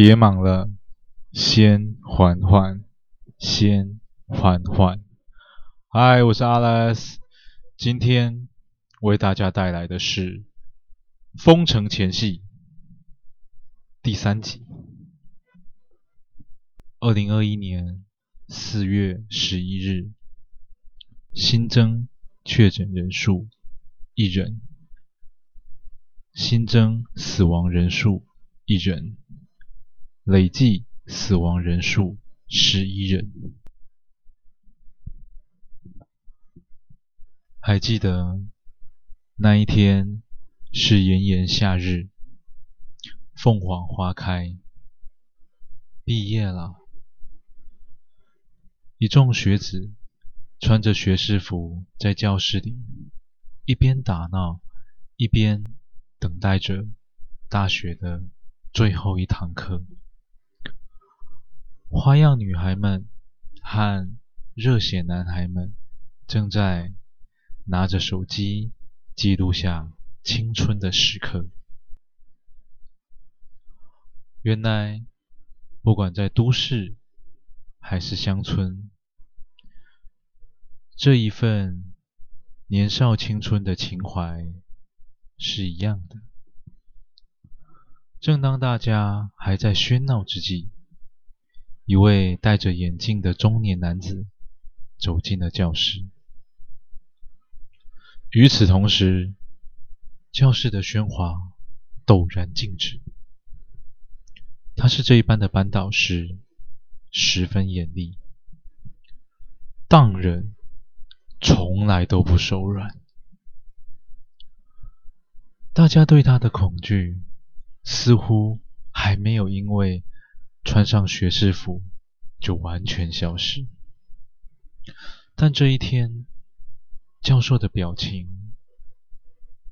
别忙了，先缓缓，先缓缓。嗨，我是 Alex，今天为大家带来的是《封城前夕》第三集。二零二一年四月十一日，新增确诊人数一人，新增死亡人数一人。累计死亡人数十一人。还记得那一天是炎炎夏日，凤凰花开，毕业了。一众学子穿着学士服在教室里，一边打闹，一边等待着大学的最后一堂课。花样女孩们和热血男孩们正在拿着手机记录下青春的时刻。原来，不管在都市还是乡村，这一份年少青春的情怀是一样的。正当大家还在喧闹之际，一位戴着眼镜的中年男子走进了教室。与此同时，教室的喧哗陡然静止。他是这一班的班导师，十分严厉，当人从来都不手软。大家对他的恐惧似乎还没有因为穿上学士服就完全消失，但这一天，教授的表情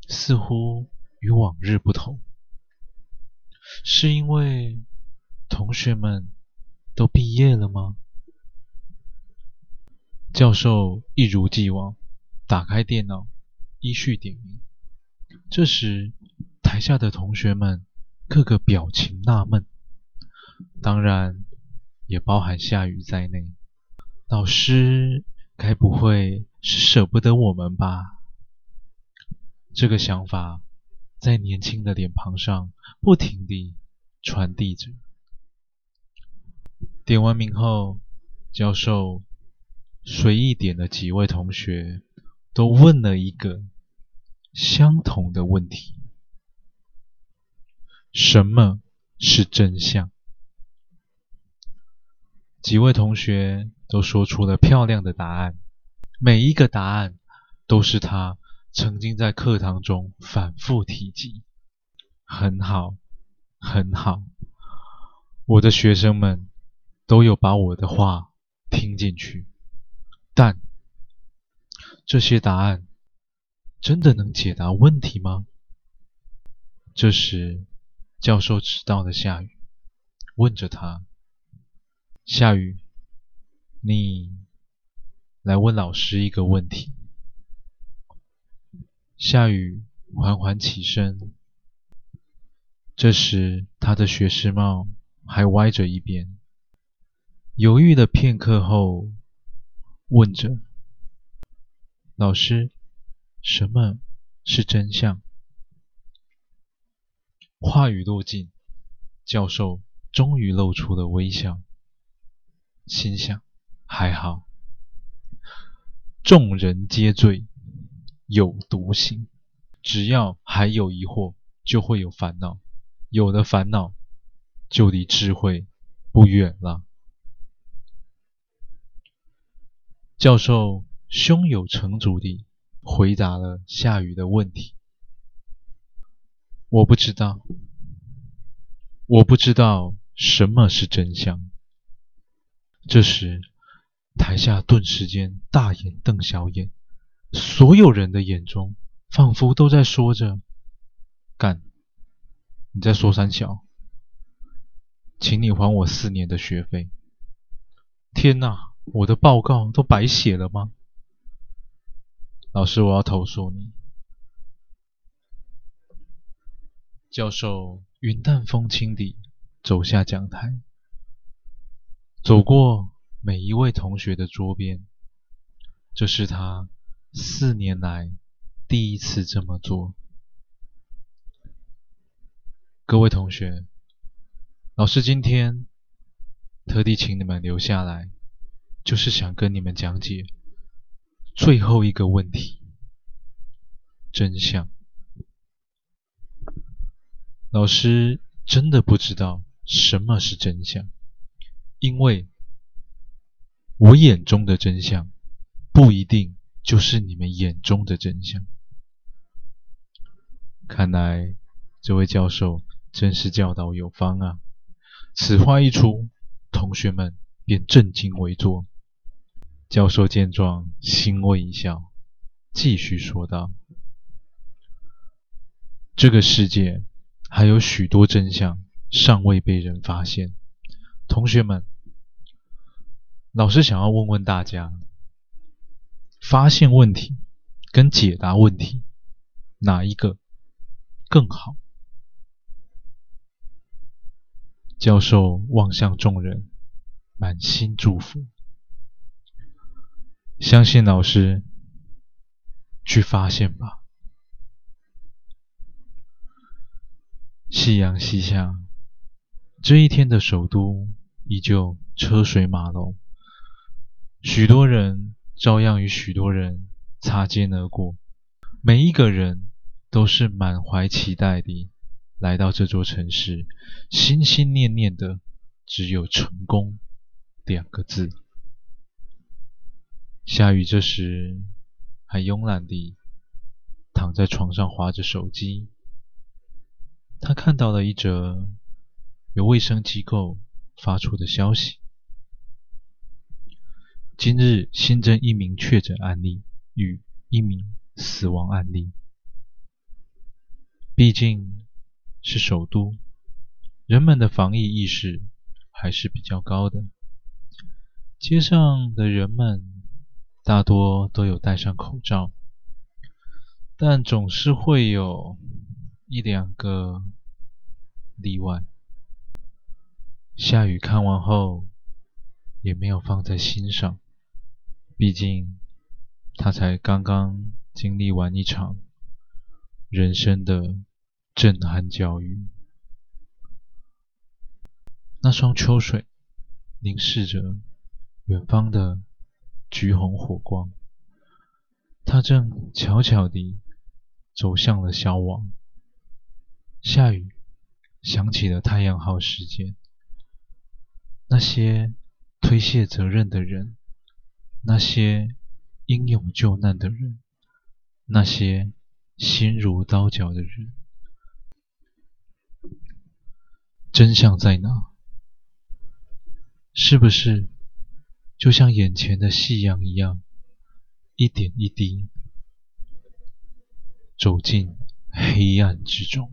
似乎与往日不同。是因为同学们都毕业了吗？教授一如既往打开电脑，依序点名。这时，台下的同学们个个表情纳闷。当然，也包含夏雨在内。老师该不会是舍不得我们吧？这个想法在年轻的脸庞上不停地传递着。点完名后，教授随意点了几位同学，都问了一个相同的问题：什么是真相？几位同学都说出了漂亮的答案，每一个答案都是他曾经在课堂中反复提及。很好，很好，我的学生们都有把我的话听进去，但这些答案真的能解答问题吗？这时，教授知道了夏雨，问着他。夏雨，你来问老师一个问题。夏雨缓缓起身，这时他的学士帽还歪着一边，犹豫了片刻后，问着：“老师，什么是真相？”话语落尽，教授终于露出了微笑。心想：还好，众人皆醉，有独醒。只要还有疑惑，就会有烦恼；有了烦恼，就离智慧不远了。教授胸有成竹地回答了夏雨的问题：“我不知道，我不知道什么是真相。”这时，台下顿时间大眼瞪小眼，所有人的眼中仿佛都在说着：“干，你在说三小？请你还我四年的学费！”天哪，我的报告都白写了吗？老师，我要投诉你！教授云淡风轻地走下讲台，走过每一位同学的桌边。这是他四年来第一次这么做。各位同学，老师今天特地请你们留下来，就是想跟你们讲解最后一个问题：真相。老师真的不知道什么是真相，因为我眼中的真相。不一定就是你们眼中的真相。看来这位教授真是教导有方啊！此话一出，同学们便震惊为坐。教授见状，欣慰一笑，继续说道：“这个世界还有许多真相尚未被人发现。同学们，老师想要问问大家。”发现问题跟解答问题，哪一个更好？教授望向众人，满心祝福。相信老师，去发现吧。夕阳西下，这一天的首都依旧车水马龙，许多人。照样与许多人擦肩而过，每一个人都是满怀期待地来到这座城市，心心念念的只有成功两个字。夏雨这时还慵懒地躺在床上滑着手机，他看到了一则由卫生机构发出的消息。今日新增一名确诊案例与一名死亡案例。毕竟是首都，人们的防疫意识还是比较高的。街上的人们大多都有戴上口罩，但总是会有一两个例外。夏雨看完后也没有放在心上。毕竟，他才刚刚经历完一场人生的震撼教育。那双秋水凝视着远方的橘红火光，他正悄悄地走向了消亡。夏雨想起了太阳号事件，那些推卸责任的人。那些英勇救难的人，那些心如刀绞的人，真相在哪？是不是就像眼前的夕阳一样，一点一滴走进黑暗之中？